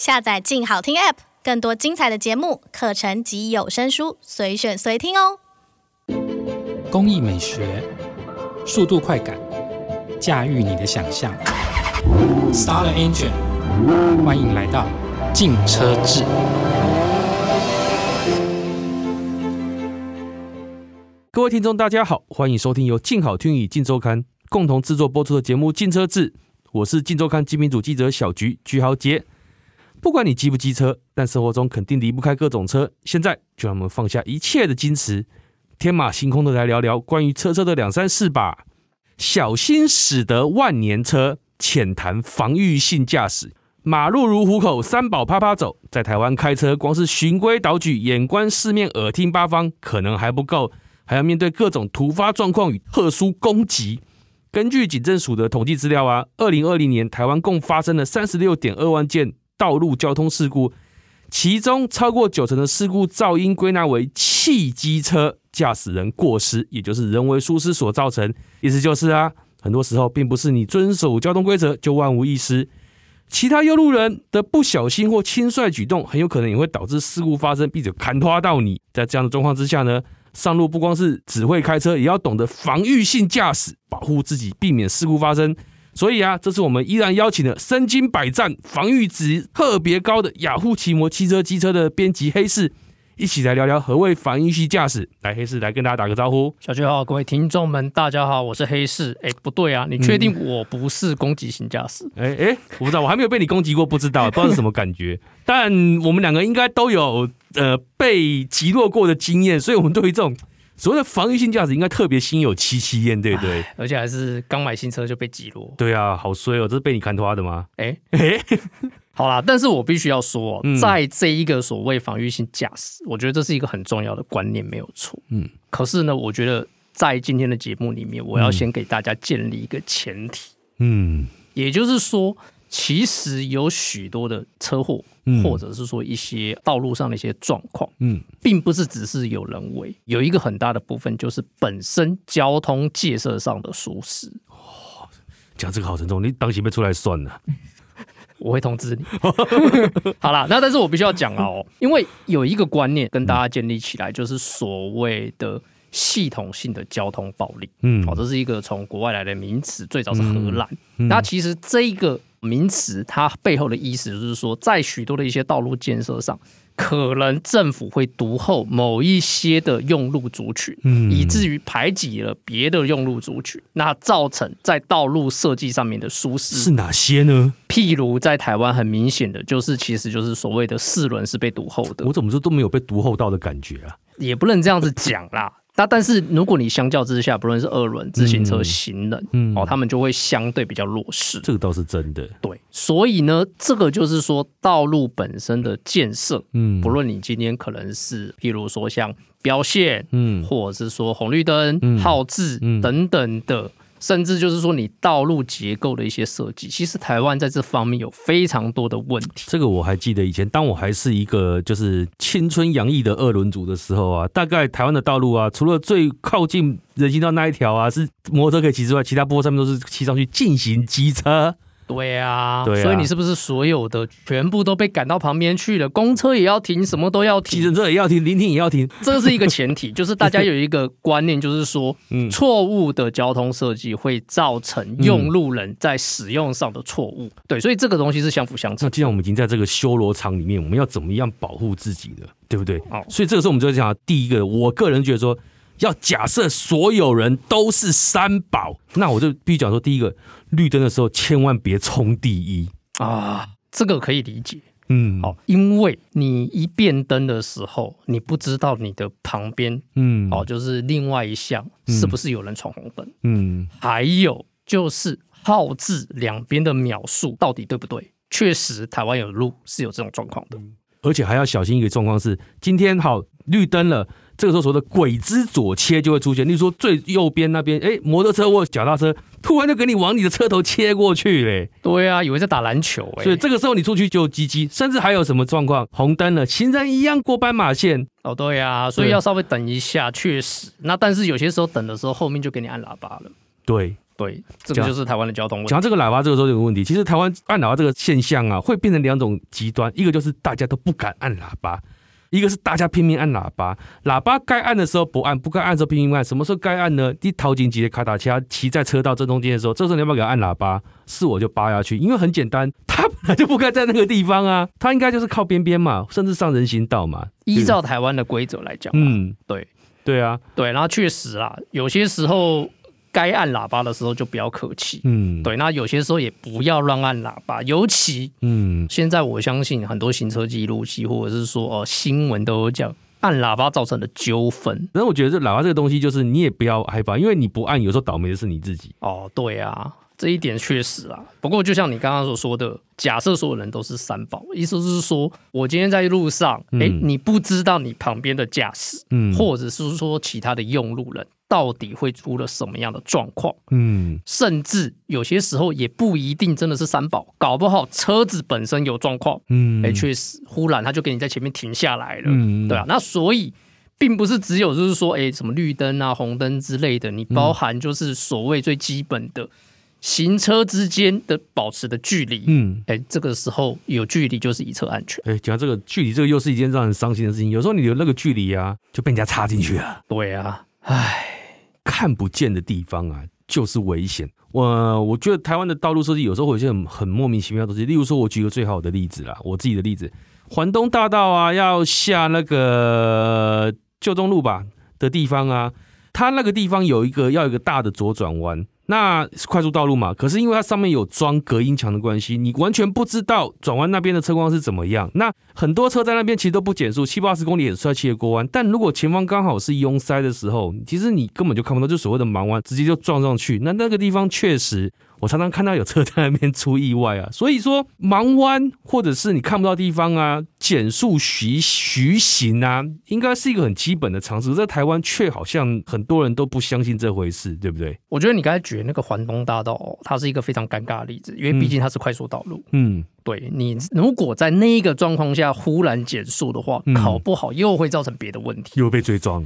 下载“静好听 ”App，更多精彩的节目、课程及有声书，随选随听哦。工艺美学，速度快感，驾驭你的想象。Star Engine，欢迎来到静车志。各位听众，大家好，欢迎收听由静好听与静周刊共同制作播出的节目《静车志》，我是静周刊精品组记者小菊菊豪杰。不管你机不机车，但生活中肯定离不开各种车。现在就让我们放下一切的矜持，天马行空的来聊聊关于车车的两三事吧。小心驶得万年车，浅谈防御性驾驶。马路如虎口，三宝啪啪走。在台湾开车，光是循规蹈矩、眼观四面、耳听八方，可能还不够。还要面对各种突发状况与特殊攻击。根据警政署的统计资料啊，二零二零年台湾共发生了三十六点二万件道路交通事故，其中超过九成的事故噪音归纳为汽机车驾驶人过失，也就是人为疏失所造成。意思就是啊，很多时候并不是你遵守交通规则就万无一失，其他用路人的不小心或轻率举动，很有可能也会导致事故发生，并且砍拖到你。在这样的状况之下呢，上路不光是只会开车，也要懂得防御性驾驶，保护自己，避免事故发生。所以啊，这次我们依然邀请了身经百战、防御值特别高的雅虎奇摩汽车机车的编辑黑市，一起来聊聊何谓防御系驾驶。来，黑市来跟大家打个招呼。小军好，各位听众们，大家好，我是黑市。哎，不对啊，你确定我不是攻击型驾驶？哎、嗯、哎，我不知道，我还没有被你攻击过，不知道，不知道是什么感觉。但我们两个应该都有呃被击落过的经验，所以我们对于这种。所谓的防御性驾驶应该特别心有戚戚焉，对不对？而且还是刚买新车就被击落。对啊，好衰哦！这是被你看花的吗？哎哎、欸，好啦，但是我必须要说，在这一个所谓防御性驾驶，我觉得这是一个很重要的观念，没有错。嗯，可是呢，我觉得在今天的节目里面，我要先给大家建立一个前提。嗯，也就是说。其实有许多的车祸，或者是说一些道路上的一些状况，嗯，并不是只是有人为，有一个很大的部分就是本身交通建设上的疏失。哦，讲这个好沉重，你当心被出来算了，我会通知你。好啦，那但是我必须要讲哦，因为有一个观念跟大家建立起来，就是所谓的系统性的交通暴力。嗯，哦，这是一个从国外来的名词，最早是荷兰。嗯嗯、那其实这一个。名词它背后的意思就是说，在许多的一些道路建设上，可能政府会独后某一些的用路族群，嗯，以至于排挤了别的用路族群，那造成在道路设计上面的舒适是哪些呢？譬如在台湾很明显的就是，其实就是所谓的四轮是被独后的。我怎么说都没有被独后到的感觉啊？也不能这样子讲啦。那但是如果你相较之下，不论是二轮、自行车、行人，嗯，哦，他们就会相对比较弱势。这个倒是真的。对，所以呢，这个就是说道路本身的建设，嗯，不论你今天可能是，譬如说像标线，嗯，或者是说红绿灯、号志等等的。甚至就是说，你道路结构的一些设计，其实台湾在这方面有非常多的问题。这个我还记得以前，当我还是一个就是青春洋溢的二轮族的时候啊，大概台湾的道路啊，除了最靠近人行道那一条啊是摩托车可以骑之外，其他部分上面都是骑上去进行机车。对啊，对啊，所以你是不是所有的全部都被赶到旁边去了？公车也要停，什么都要停，计程车也要停，临停也要停。这是一个前提，就是大家有一个观念，就是说，嗯错误的交通设计会造成用路人在使用上的错误。对，所以这个东西是相辅相成。那既然我们已经在这个修罗场里面，我们要怎么样保护自己呢？对不对？哦，所以这个时候我们就会讲第一个，我个人觉得说。要假设所有人都是三宝，那我就必须讲说，第一个绿灯的时候千万别冲第一。啊，这个可以理解，嗯，好，因为你一变灯的时候，你不知道你的旁边，嗯，哦，就是另外一项是不是有人闯红灯，嗯，还有就是号字两边的秒数到底对不对？确实，台湾有路是有这种状况的，而且还要小心一个状况是，今天好绿灯了。这个时候所谓的鬼之左切就会出现，例如说最右边那边，哎，摩托车或脚踏车突然就给你往你的车头切过去嘞。对啊，以为在打篮球哎。所以这个时候你出去就唧唧，甚至还有什么状况？红灯了，行人一样过斑马线。哦，对啊，所以要稍微等一下，确实。那但是有些时候等的时候，后面就给你按喇叭了。对。对，这个就是台湾的交通问题。讲到这个喇叭，这个时候有个问题，其实台湾按喇叭这个现象啊，会变成两种极端，一个就是大家都不敢按喇叭。一个是大家拼命按喇叭，喇叭该按的时候不按，不该按的时候拼命按。什么时候该按呢？一头紧急的卡达车骑在车道正中间的时候，这时候你要不要给他按喇叭？是我就扒下去，因为很简单，他本来就不该在那个地方啊，他应该就是靠边边嘛，甚至上人行道嘛。依照台湾的规则来讲，嗯，对，对啊，对，然后确实啦，有些时候。该按喇叭的时候就不要客气，嗯，对。那有些时候也不要乱按喇叭，尤其，嗯，现在我相信很多行车记录器或者是说哦新闻都有讲按喇叭造成的纠纷。那我觉得这喇叭这个东西，就是你也不要害怕，因为你不按，有时候倒霉的是你自己。哦，对啊，这一点确实啊。不过就像你刚刚所说的，假设所有人都是三宝，意思就是说我今天在路上，哎、嗯，你不知道你旁边的驾驶，嗯，或者是说其他的用路人。到底会出了什么样的状况？嗯，甚至有些时候也不一定真的是三宝，搞不好车子本身有状况。嗯，哎，确实，忽然他就给你在前面停下来了。嗯，对啊，那所以并不是只有就是说，哎，什么绿灯啊、红灯之类的，你包含就是所谓最基本的行车之间的保持的距离。嗯，哎，这个时候有距离就是一车安全。哎，讲到这个距离，这个又是一件让人伤心的事情。有时候你有那个距离啊，就被人家插进去了。对啊，唉。看不见的地方啊，就是危险。我我觉得台湾的道路设计有时候会有些很很莫名其妙的东西。例如说，我举个最好的例子啦，我自己的例子，环东大道啊，要下那个旧中路吧的地方啊，它那个地方有一个要有一个大的左转弯。那是快速道路嘛？可是因为它上面有装隔音墙的关系，你完全不知道转弯那边的车况是怎么样。那很多车在那边其实都不减速，七八十公里很帅气的过弯。但如果前方刚好是拥塞的时候，其实你根本就看不到，就所谓的盲弯，直接就撞上去。那那个地方确实。我常常看到有车在那边出意外啊，所以说盲弯或者是你看不到地方啊，减速徐徐行啊，应该是一个很基本的常识。在台湾却好像很多人都不相信这回事，对不对？我觉得你刚才举的那个环东大道，它是一个非常尴尬的例子，因为毕竟它是快速道路。嗯，对，你如果在那一个状况下忽然减速的话，考不好又会造成别的问题，又被追撞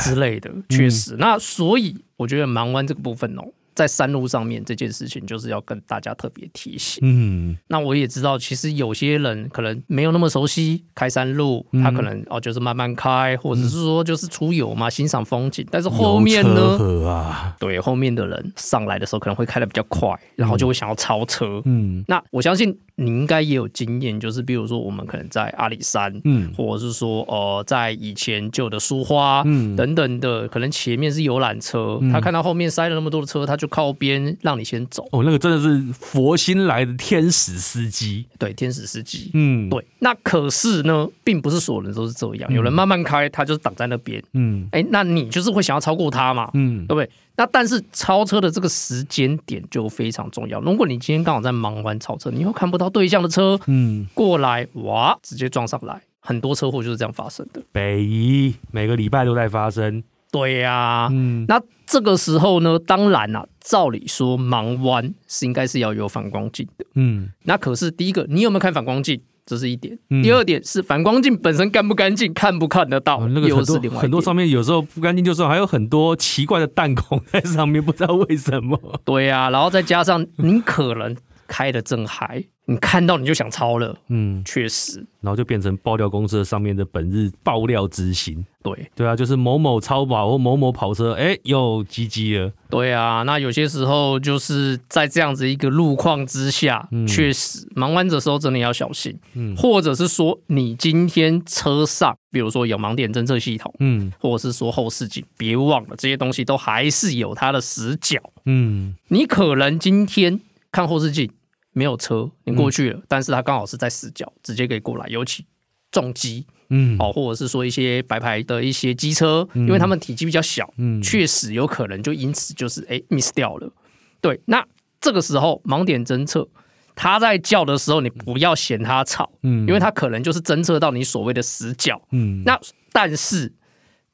之类的。确实，那所以我觉得盲弯这个部分哦。在山路上面这件事情，就是要跟大家特别提醒。嗯，那我也知道，其实有些人可能没有那么熟悉开山路，他可能哦就是慢慢开，或者是说就是出游嘛，欣赏风景。但是后面呢，啊，对，后面的人上来的时候可能会开的比较快，然后就会想要超车。嗯，那我相信。你应该也有经验，就是比如说我们可能在阿里山，嗯，或者是说呃，在以前旧的苏花，嗯，等等的，可能前面是游览车，他看到后面塞了那么多的车，他就靠边让你先走。哦，那个真的是佛心来的天使司机，对，天使司机，嗯，对。那可是呢，并不是所有人都是这样，有人慢慢开，他就是挡在那边，嗯，哎，那你就是会想要超过他嘛，嗯，对不对？那但是超车的这个时间点就非常重要。如果你今天刚好在忙完超车，你又看不到对向的车，嗯，过来哇，直接撞上来，很多车祸就是这样发生的。北宜每个礼拜都在发生。对呀、啊，嗯，那这个时候呢，当然啊，照理说盲弯是应该是要有反光镜的，嗯，那可是第一个，你有没有看反光镜？这是一点，第二点是反光镜本身干不干净，看不看得到，那个又是另外。很多上面有时候不干净，就是还有很多奇怪的弹孔在上面，不知道为什么。对呀、啊，然后再加上你可能开的正嗨。你看到你就想超了，嗯，确实，然后就变成爆料公司上面的本日爆料之星，对，对啊，就是某某超跑或某某跑车，哎，又唧唧了，对啊，那有些时候就是在这样子一个路况之下，嗯、确实盲弯的时候真的要小心，嗯，或者是说你今天车上，比如说有盲点侦测系统，嗯，或者是说后视镜，别忘了这些东西都还是有它的死角，嗯，你可能今天看后视镜。没有车，你过去了，嗯、但是它刚好是在死角，直接可以过来，尤其重机，嗯，哦，或者是说一些白牌的一些机车，嗯、因为他们体积比较小，嗯，确实有可能就因此就是哎 miss 掉了。对，那这个时候盲点侦测，它在叫的时候，你不要嫌它吵，嗯，因为它可能就是侦测到你所谓的死角，嗯，那但是。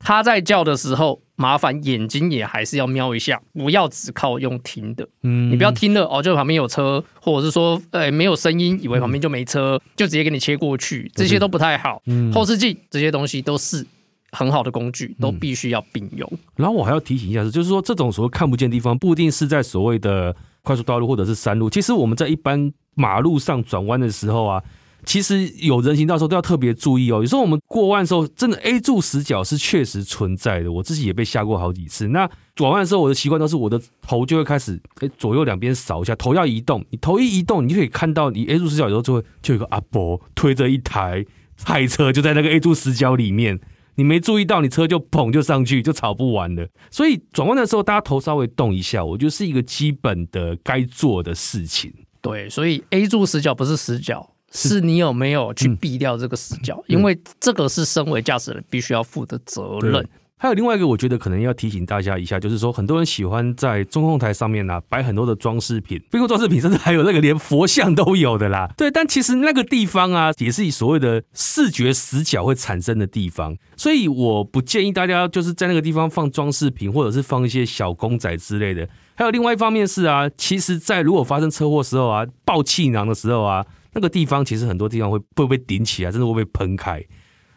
他在叫的时候，麻烦眼睛也还是要瞄一下，不要只靠用听的。嗯，你不要听了哦，就旁边有车，或者是说，呃，没有声音，以为旁边就没车，就直接给你切过去，这些都不太好。嗯，后视镜这些东西都是很好的工具，都必须要并用。嗯。然后我还要提醒一下是，就是说这种所谓看不见的地方，不一定是在所谓的快速道路或者是山路。其实我们在一般马路上转弯的时候啊。其实有人行道的时候都要特别注意哦。有时候我们过弯的时候，真的 A 柱死角是确实存在的。我自己也被吓过好几次。那转弯的时候，我的习惯都是我的头就会开始诶左右两边扫一下，头要移动。你头一移动，你就可以看到你 A 柱死角的时候就会就有个阿伯推着一台菜车就在那个 A 柱死角里面。你没注意到，你车就砰就上去就吵不完了。所以转弯的时候，大家头稍微动一下，我觉得是一个基本的该做的事情。对，所以 A 柱死角不是死角。是你有没有去避掉这个死角？嗯、因为这个是身为驾驶人必须要负的责任。还有另外一个，我觉得可能要提醒大家一下，就是说很多人喜欢在中控台上面呢、啊、摆很多的装饰品，包括装饰品甚至还有那个连佛像都有的啦。对，但其实那个地方啊，也是以所谓的视觉死角会产生的地方，所以我不建议大家就是在那个地方放装饰品，或者是放一些小公仔之类的。还有另外一方面是啊，其实，在如果发生车祸时候啊，爆气囊的时候啊。那个地方其实很多地方会会被顶起来，甚至会被喷开。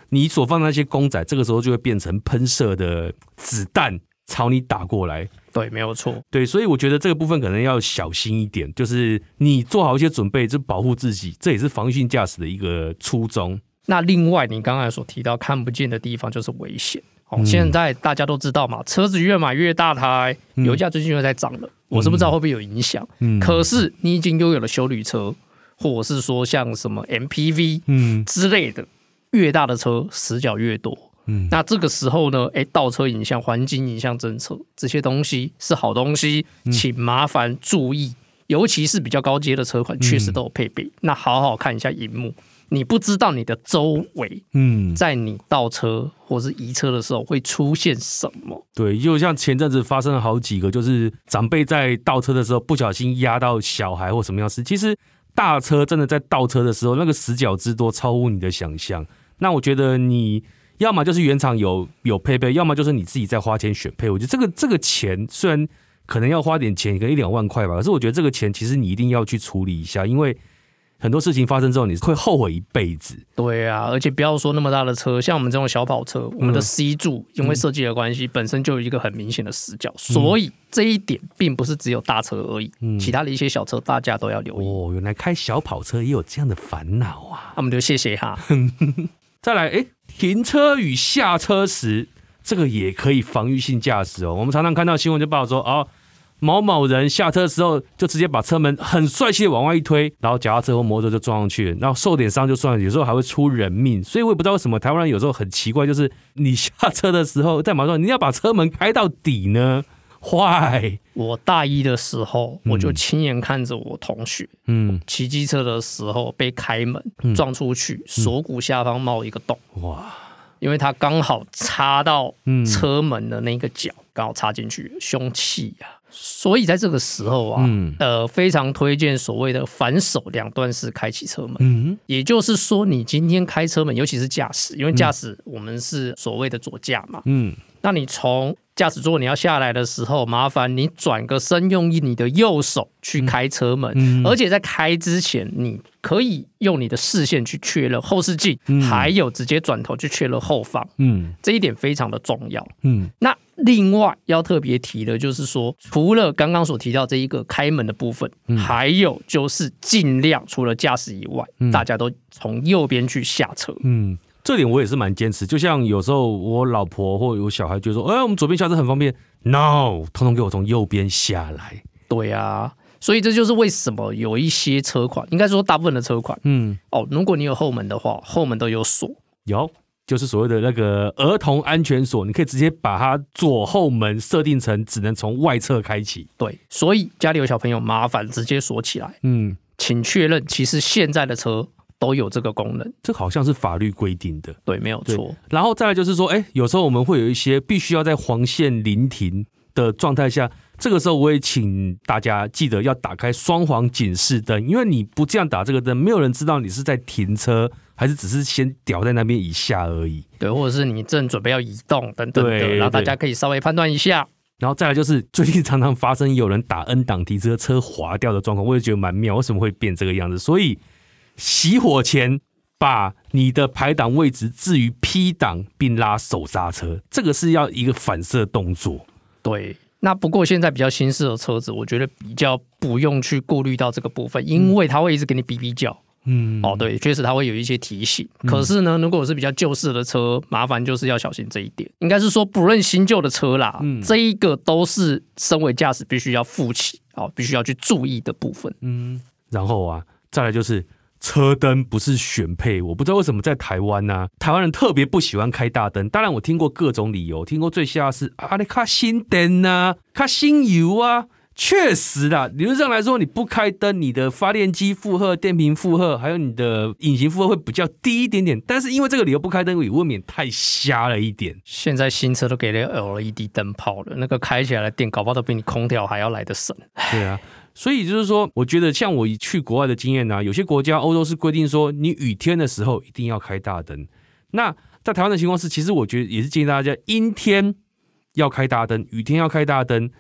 你所放的那些公仔，这个时候就会变成喷射的子弹朝你打过来。对，没有错。对，所以我觉得这个部分可能要小心一点，就是你做好一些准备，就保护自己，这也是防御性驾驶的一个初衷。那另外，你刚才所提到看不见的地方就是危险。哦，现在大家都知道嘛，车子越买越大台，油价最近又在涨了，我是不知道会不会有影响。嗯，可是你已经拥有了修旅车。或者是说像什么 MPV 嗯之类的，越大的车死角越多，嗯，那这个时候呢，哎，倒车影像、环境影像侦测这些东西是好东西，请麻烦注意，尤其是比较高阶的车款，确实都有配备。那好好看一下荧幕，你不知道你的周围，嗯，在你倒车或是移车的时候会出现什么？对，就像前阵子发生了好几个，就是长辈在倒车的时候不小心压到小孩或什么样事，其实。大车真的在倒车的时候，那个死角之多超乎你的想象。那我觉得你要么就是原厂有有配备，要么就是你自己在花钱选配。我觉得这个这个钱虽然可能要花点钱，可能一两万块吧，可是我觉得这个钱其实你一定要去处理一下，因为。很多事情发生之后，你会后悔一辈子。对啊，而且不要说那么大的车，像我们这种小跑车，我们的 C 柱因为设计的关系，本身就有一个很明显的死角，所以这一点并不是只有大车而已，其他的一些小车大家都要留意。哦，原来开小跑车也有这样的烦恼啊！那我们就谢谢哈。再来，哎，停车与下车时，这个也可以防御性驾驶哦。我们常常看到新闻就报道说，哦。某某人下车的时候，就直接把车门很帅气的往外一推，然后脚踏车或摩托车就撞上去了，然后受点伤就算了，有时候还会出人命。所以我也不知道为什么台湾人有时候很奇怪，就是你下车的时候在马路上，你要把车门开到底呢？坏！我大一的时候，我就亲眼看着我同学，嗯，骑机车的时候被开门撞出去，锁骨下方冒一个洞，哇！因为他刚好插到车门的那个角，刚好插进去，凶器呀！所以在这个时候啊，嗯、呃，非常推荐所谓的反手两段式开启车门。嗯，也就是说，你今天开车门，尤其是驾驶，因为驾驶我们是所谓的左驾嘛。嗯，那你从驾驶座你要下来的时候，麻烦你转个身，用你的右手去开车门，嗯、而且在开之前，你可以用你的视线去确认后视镜，嗯、还有直接转头去确认后方。嗯，这一点非常的重要。嗯，那。另外要特别提的就是说，除了刚刚所提到这一个开门的部分，嗯、还有就是尽量除了驾驶以外，嗯、大家都从右边去下车。嗯，这点我也是蛮坚持。就像有时候我老婆或有小孩就说：“哎，我们左边下车很方便。”No，通通给我从右边下来。对啊，所以这就是为什么有一些车款，应该说大部分的车款，嗯，哦，如果你有后门的话，后门都有锁。有。就是所谓的那个儿童安全锁，你可以直接把它左后门设定成只能从外侧开启。对，所以家里有小朋友，麻烦直接锁起来。嗯，请确认，其实现在的车都有这个功能，这好像是法律规定的。对，没有错。然后再来就是说，哎，有时候我们会有一些必须要在黄线临停的状态下，这个时候我也请大家记得要打开双黄警示灯，因为你不这样打这个灯，没有人知道你是在停车。还是只是先吊在那边一下而已，对，或者是你正准备要移动等等的，对然后大家可以稍微判断一下。然后再来就是最近常常发生有人打 N 档停车车滑掉的状况，我也觉得蛮妙，为什么会变这个样子？所以熄火前把你的排档位置置于 P 档，并拉手刹车，这个是要一个反射动作。对，那不过现在比较新式的车子，我觉得比较不用去顾虑到这个部分，因为它会一直给你哔哔叫。嗯，哦，对，确实它会有一些提醒。可是呢，如果是比较旧式的车，麻烦就是要小心这一点。应该是说，不论新旧的车啦，嗯，这一个都是身为驾驶必须要负起，哦，必须要去注意的部分。嗯，然后啊，再来就是。车灯不是选配，我不知道为什么在台湾呢、啊？台湾人特别不喜欢开大灯。当然，我听过各种理由，听过最瞎的是啊，你开新灯啊，开新油啊。确实啦，理论上来说，你不开灯，你的发电机负荷、电瓶负荷，还有你的引擎负荷会比较低一点点。但是因为这个理由不开灯，也未免太瞎了一点。现在新车都给了 LED 灯泡了，那个开起来的电，搞不好都比你空调还要来得省。对啊。所以就是说，我觉得像我去国外的经验啊，有些国家欧洲是规定说，你雨天的时候一定要开大灯。那在台湾的情况是，其实我觉得也是建议大家阴天要开大灯，雨天要开大灯。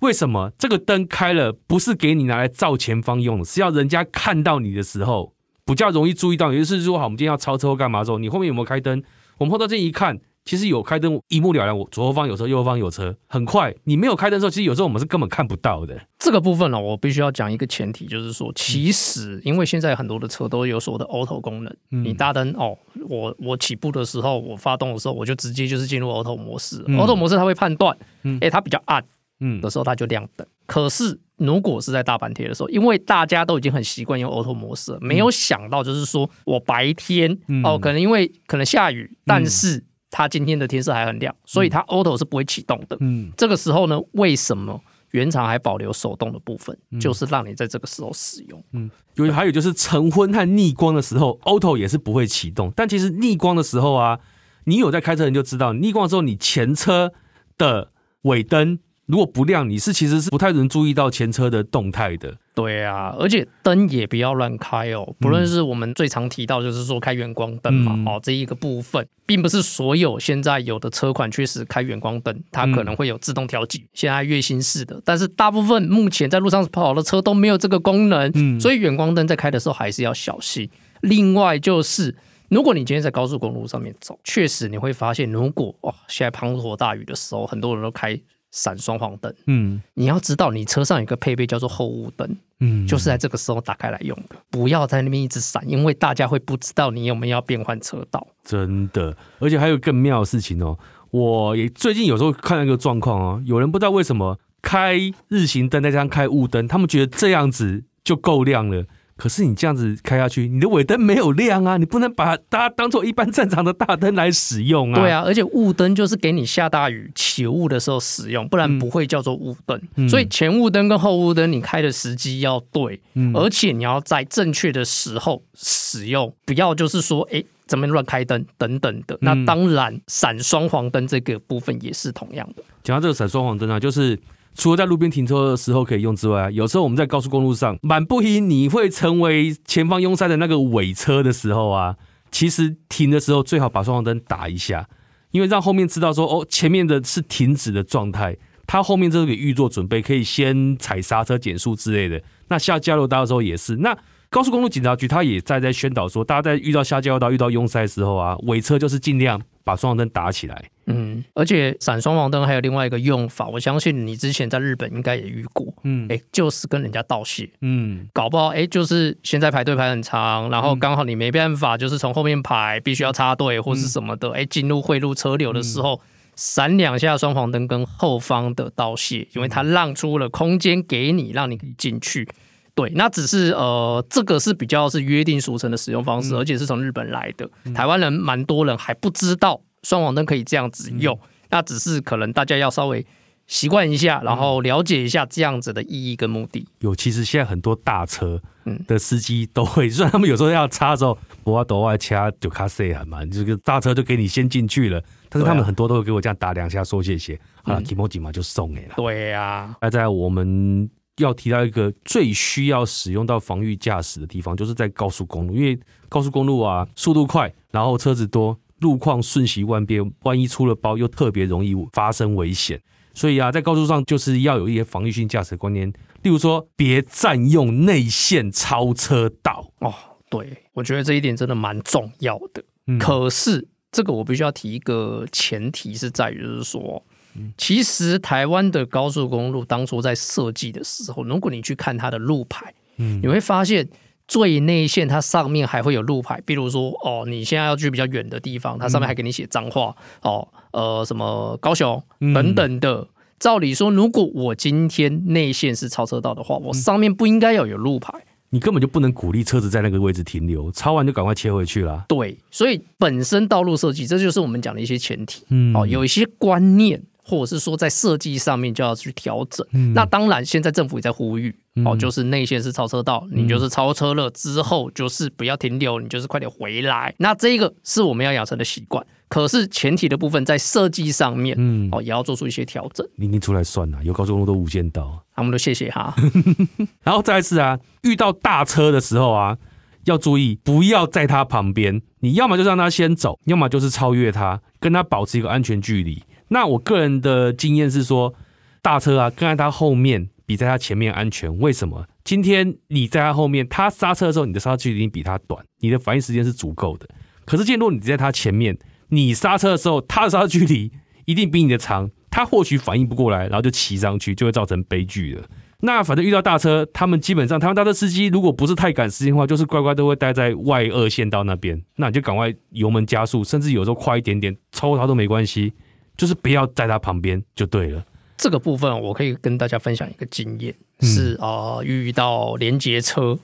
为什么？这个灯开了不是给你拿来照前方用的，是要人家看到你的时候比较容易注意到。也就是说，好，我们今天要超车或干嘛时候，你后面有没有开灯？我们后照镜一看。其实有开灯一目了然，我左后方有车，右后方有车，很快。你没有开灯的时候，其实有时候我们是根本看不到的。这个部分呢，我必须要讲一个前提，就是说，其实因为现在很多的车都有所谓的 auto 功能，嗯、你大灯哦，我我起步的时候，我发动的时候，我就直接就是进入 auto 模式。嗯、auto 模式它会判断，哎，它比较暗，嗯，的时候它就亮灯。可是如果是在大白天的时候，因为大家都已经很习惯用 auto 模式了，没有想到就是说我白天哦，可能因为可能下雨，但是它今天的天色还很亮，所以它 auto 是不会启动的。嗯，这个时候呢，为什么原厂还保留手动的部分？嗯、就是让你在这个时候使用。嗯，有还有就是晨昏和逆光的时候，auto 也是不会启动。但其实逆光的时候啊，你有在开车人就知道，逆光的时候你前车的尾灯。如果不亮，你是其实是不太能注意到前车的动态的。对啊，而且灯也不要乱开哦。不论是我们最常提到，就是说开远光灯嘛，嗯、哦，这一个部分，并不是所有现在有的车款确实开远光灯，它可能会有自动调节。嗯、现在月薪式的，但是大部分目前在路上跑的车都没有这个功能，嗯，所以远光灯在开的时候还是要小心。另外就是，如果你今天在高速公路上面走，确实你会发现，如果哇，现在滂沱大雨的时候，很多人都开。闪双黄灯，嗯，你要知道，你车上有个配备叫做后雾灯，嗯，就是在这个时候打开来用的，不要在那边一直闪，因为大家会不知道你有没有要变换车道。真的，而且还有更妙的事情哦，我也最近有时候看到一个状况哦，有人不知道为什么开日行灯再加上开雾灯，他们觉得这样子就够亮了。可是你这样子开下去，你的尾灯没有亮啊！你不能把它当做一般正常的大灯来使用啊！对啊，而且雾灯就是给你下大雨起雾的时候使用，不然不会叫做雾灯。嗯、所以前雾灯跟后雾灯，你开的时机要对，嗯、而且你要在正确的时候使用，不要就是说，哎，怎么乱开灯等等的。那当然，闪双黄灯这个部分也是同样的。讲到这个闪双黄灯啊，就是。除了在路边停车的时候可以用之外，有时候我们在高速公路上，满不疑你会成为前方拥塞的那个尾车的时候啊，其实停的时候最好把双黄灯打一下，因为让后面知道说哦，前面的是停止的状态，他后面这个给预做准备，可以先踩刹车减速之类的。那下交流道的时候也是，那高速公路警察局他也在在宣导说，大家在遇到下交流道、遇到拥塞的时候啊，尾车就是尽量。把双黄灯打起来，嗯，而且闪双黄灯还有另外一个用法，我相信你之前在日本应该也遇过，嗯，哎、欸，就是跟人家道谢，嗯，搞不好哎、欸，就是现在排队排很长，然后刚好你没办法，就是从后面排，必须要插队或是什么的，哎、嗯，进、欸、入汇入车流的时候，闪两、嗯、下双黄灯跟后方的道谢，因为它让出了空间给你，让你可以进去。对，那只是呃，这个是比较是约定俗成的使用方式，嗯、而且是从日本来的。嗯、台湾人蛮多人还不知道双黄灯可以这样子用，嗯、那只是可能大家要稍微习惯一下，然后了解一下这样子的意义跟目的。有，其实现在很多大车的司机都会，虽然他们有时候要插的时候，不要多爱掐就卡塞很嘛，这个大车就给你先进去了，但是他们很多都会给我这样打两下说谢谢，好了，提莫吉嘛就送给了。对呀、啊，那在我们。要提到一个最需要使用到防御驾驶的地方，就是在高速公路，因为高速公路啊，速度快，然后车子多，路况瞬息万变，万一出了包，又特别容易发生危险。所以啊，在高速上就是要有一些防御性驾驶观念，例如说，别占用内线超车道哦。对，我觉得这一点真的蛮重要的。嗯、可是这个我必须要提一个前提是在于，就是说，其实台湾的高速公路当初在设计的时候，如果你去看它的路牌，嗯，你会发现最内线它上面还会有路牌，比如说哦，你现在要去比较远的地方，它上面还给你写脏话、嗯、哦，呃，什么高雄等等的。嗯、照理说，如果我今天内线是超车道的话，我上面不应该要有路牌。你根本就不能鼓励车子在那个位置停留，超完就赶快切回去啦。对，所以本身道路设计，这就是我们讲的一些前提。嗯，哦，有一些观念，或者是说在设计上面就要去调整。嗯，那当然，现在政府也在呼吁，哦，就是内线是超车道，你就是超车了之后，就是不要停留，你就是快点回来。那这个是我们要养成的习惯。可是前提的部分在设计上面，嗯，哦，也要做出一些调整。你你出来算了，有高速公路都无间道，他们都谢谢哈。然后再一次啊，遇到大车的时候啊，要注意不要在他旁边，你要么就让他先走，要么就是超越他，跟他保持一个安全距离。那我个人的经验是说，大车啊跟在他后面比在他前面安全。为什么？今天你在他后面，他刹车的时候，你的刹车距离比他短，你的反应时间是足够的。可是，如果你在他前面，你刹车的时候，他的刹车距离一定比你的长，他或许反应不过来，然后就骑上去，就会造成悲剧了。那反正遇到大车，他们基本上他们大车司机如果不是太赶时间的话，就是乖乖都会待在外二线道那边，那你就赶快油门加速，甚至有时候快一点点，超他都没关系，就是不要在他旁边就对了。这个部分我可以跟大家分享一个经验，嗯、是啊、呃，遇到连接车，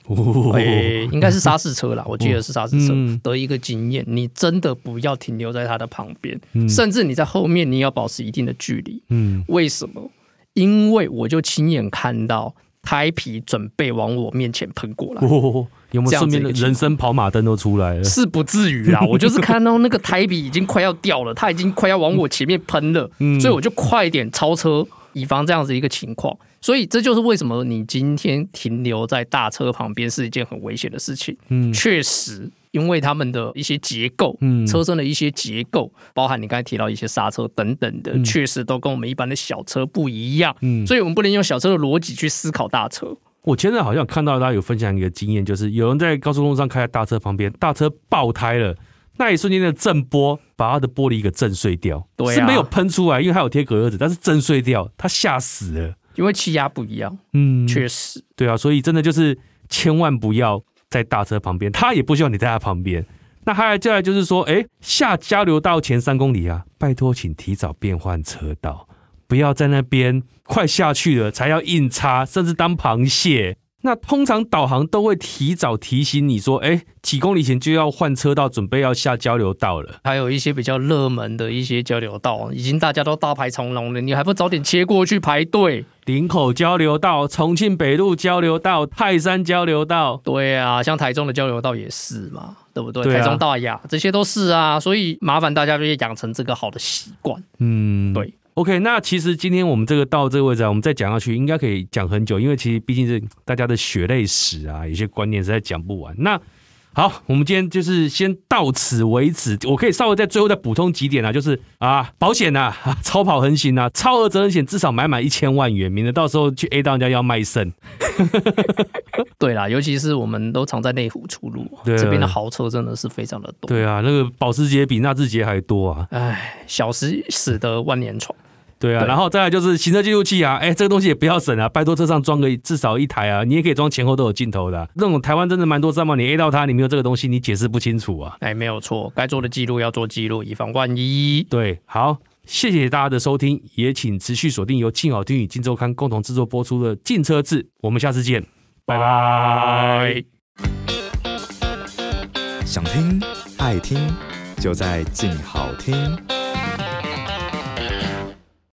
哎、欸，应该是沙士车啦，我记得是沙士车的一个经验。你真的不要停留在它的旁边，嗯、甚至你在后面，你要保持一定的距离。嗯，为什么？因为我就亲眼看到胎皮准备往我面前喷过来。哦有没有顺便的人生跑马灯都出来了？是不至于啦，我就是看到那个胎皮已经快要掉了，它已经快要往我前面喷了，嗯、所以我就快点超车，以防这样子一个情况。所以这就是为什么你今天停留在大车旁边是一件很危险的事情。嗯，确实，因为他们的一些结构，嗯，车身的一些结构，包含你刚才提到一些刹车等等的，确、嗯、实都跟我们一般的小车不一样。嗯，所以我们不能用小车的逻辑去思考大车。我前阵好像看到大家有分享一个经验，就是有人在高速公路上开在大车旁边，大车爆胎了，那一瞬间的震波把他的玻璃给震碎掉，对啊，是没有喷出来，因为它有贴隔热纸，但是震碎掉，他吓死了，因为气压不一样，嗯，确实，对啊，所以真的就是千万不要在大车旁边，他也不希望你在他旁边。那还有接下来就是说，哎，下交流道前三公里啊，拜托请提早变换车道。不要在那边快下去了才要硬插，甚至当螃蟹。那通常导航都会提早提醒你说，哎，几公里前就要换车道，准备要下交流道了。还有一些比较热门的一些交流道，已经大家都大排长龙了，你还不早点切过去排队？林口交流道、重庆北路交流道、泰山交流道，对啊，像台中的交流道也是嘛，对不对？对啊、台中大雅这些都是啊，所以麻烦大家就养成这个好的习惯。嗯，对。OK，那其实今天我们这个到这个位置啊，我们再讲下去应该可以讲很久，因为其实毕竟是大家的血泪史啊，有些观念实在讲不完。那好，我们今天就是先到此为止。我可以稍微在最后再补充几点啊，就是啊，保险啊，超跑横行啊，超额责任险至少买满一千万元，免得到时候去 A 到人家要卖肾。对啦，尤其是我们都常在内湖出入，对这边的豪车真的是非常的多。对啊，那个保时捷比纳智捷还多啊！唉，小时使得万年船。对啊，对然后再来就是行车记录器啊，哎，这个东西也不要省啊，拜托车上装个至少一台啊，你也可以装前后都有镜头的、啊。那种台湾真的蛮多车嘛，你 A 到它，你没有这个东西，你解释不清楚啊。哎，没有错，该做的记录要做记录，以防万一。对，好，谢谢大家的收听，也请持续锁定由静好听与金周刊共同制作播出的《进车志》，我们下次见，拜拜。想听爱听，就在静好听。